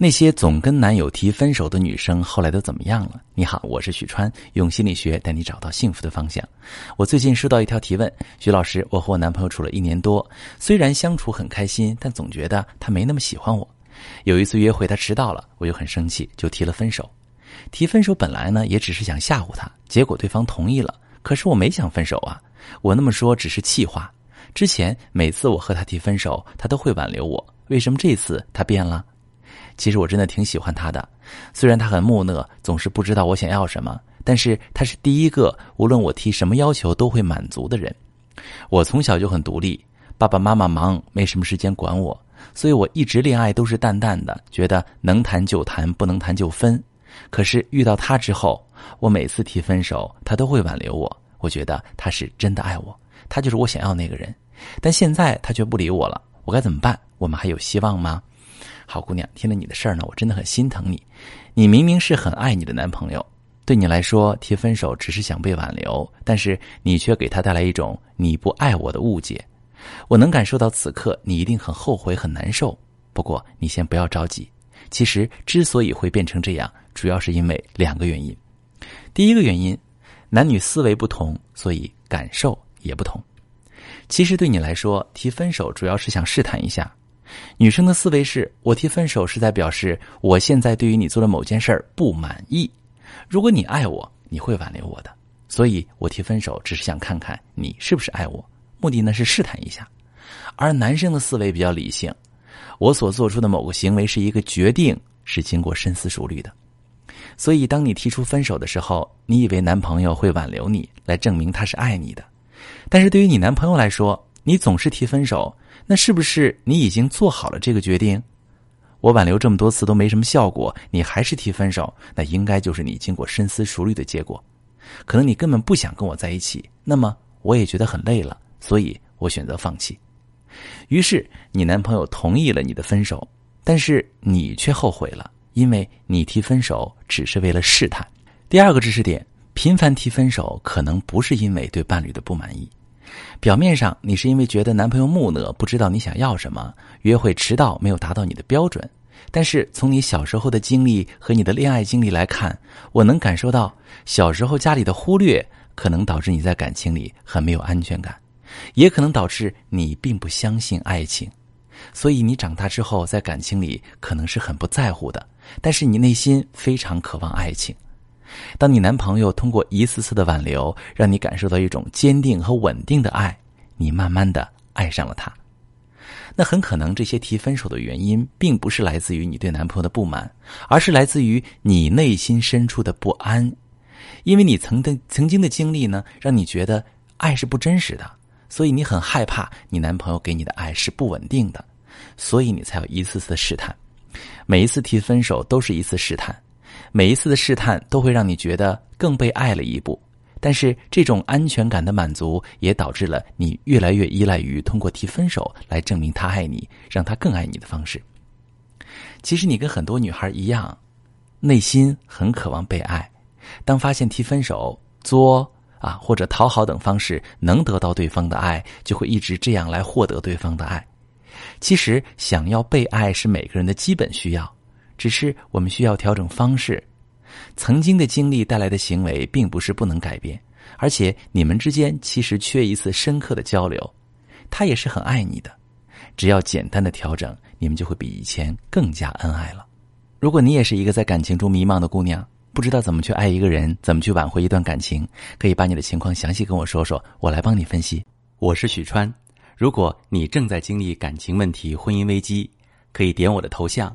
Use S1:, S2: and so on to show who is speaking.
S1: 那些总跟男友提分手的女生，后来都怎么样了？你好，我是许川，用心理学带你找到幸福的方向。我最近收到一条提问，徐老师，我和我男朋友处了一年多，虽然相处很开心，但总觉得他没那么喜欢我。有一次约会他迟到了，我就很生气，就提了分手。提分手本来呢也只是想吓唬他，结果对方同意了。可是我没想分手啊，我那么说只是气话。之前每次我和他提分手，他都会挽留我，为什么这次他变了？其实我真的挺喜欢他的，虽然他很木讷，总是不知道我想要什么，但是他是第一个无论我提什么要求都会满足的人。我从小就很独立，爸爸妈妈忙，没什么时间管我，所以我一直恋爱都是淡淡的，觉得能谈就谈，不能谈就分。可是遇到他之后，我每次提分手，他都会挽留我，我觉得他是真的爱我，他就是我想要那个人。但现在他却不理我了，我该怎么办？我们还有希望吗？好姑娘，听了你的事儿呢，我真的很心疼你。你明明是很爱你的男朋友，对你来说提分手只是想被挽留，但是你却给他带来一种你不爱我的误解。我能感受到此刻你一定很后悔很难受。不过你先不要着急，其实之所以会变成这样，主要是因为两个原因。第一个原因，男女思维不同，所以感受也不同。其实对你来说，提分手主要是想试探一下。女生的思维是：我提分手是在表示我现在对于你做的某件事儿不满意。如果你爱我，你会挽留我的。所以我提分手只是想看看你是不是爱我，目的呢是试探一下。而男生的思维比较理性，我所做出的某个行为是一个决定，是经过深思熟虑的。所以当你提出分手的时候，你以为男朋友会挽留你，来证明他是爱你的。但是对于你男朋友来说，你总是提分手。那是不是你已经做好了这个决定？我挽留这么多次都没什么效果，你还是提分手，那应该就是你经过深思熟虑的结果。可能你根本不想跟我在一起，那么我也觉得很累了，所以我选择放弃。于是你男朋友同意了你的分手，但是你却后悔了，因为你提分手只是为了试探。第二个知识点：频繁提分手可能不是因为对伴侣的不满意。表面上你是因为觉得男朋友木讷，不知道你想要什么，约会迟到没有达到你的标准。但是从你小时候的经历和你的恋爱经历来看，我能感受到小时候家里的忽略，可能导致你在感情里很没有安全感，也可能导致你并不相信爱情。所以你长大之后在感情里可能是很不在乎的，但是你内心非常渴望爱情。当你男朋友通过一次次的挽留，让你感受到一种坚定和稳定的爱，你慢慢的爱上了他。那很可能这些提分手的原因，并不是来自于你对男朋友的不满，而是来自于你内心深处的不安。因为你曾的曾经的经历呢，让你觉得爱是不真实的，所以你很害怕你男朋友给你的爱是不稳定的，所以你才有一次次的试探。每一次提分手都是一次试探。每一次的试探都会让你觉得更被爱了一步，但是这种安全感的满足也导致了你越来越依赖于通过提分手来证明他爱你，让他更爱你的方式。其实你跟很多女孩一样，内心很渴望被爱，当发现提分手、作啊或者讨好等方式能得到对方的爱，就会一直这样来获得对方的爱。其实想要被爱是每个人的基本需要。只是我们需要调整方式，曾经的经历带来的行为并不是不能改变，而且你们之间其实缺一次深刻的交流，他也是很爱你的，只要简单的调整，你们就会比以前更加恩爱了。如果你也是一个在感情中迷茫的姑娘，不知道怎么去爱一个人，怎么去挽回一段感情，可以把你的情况详细跟我说说，我来帮你分析。
S2: 我是许川，如果你正在经历感情问题、婚姻危机，可以点我的头像。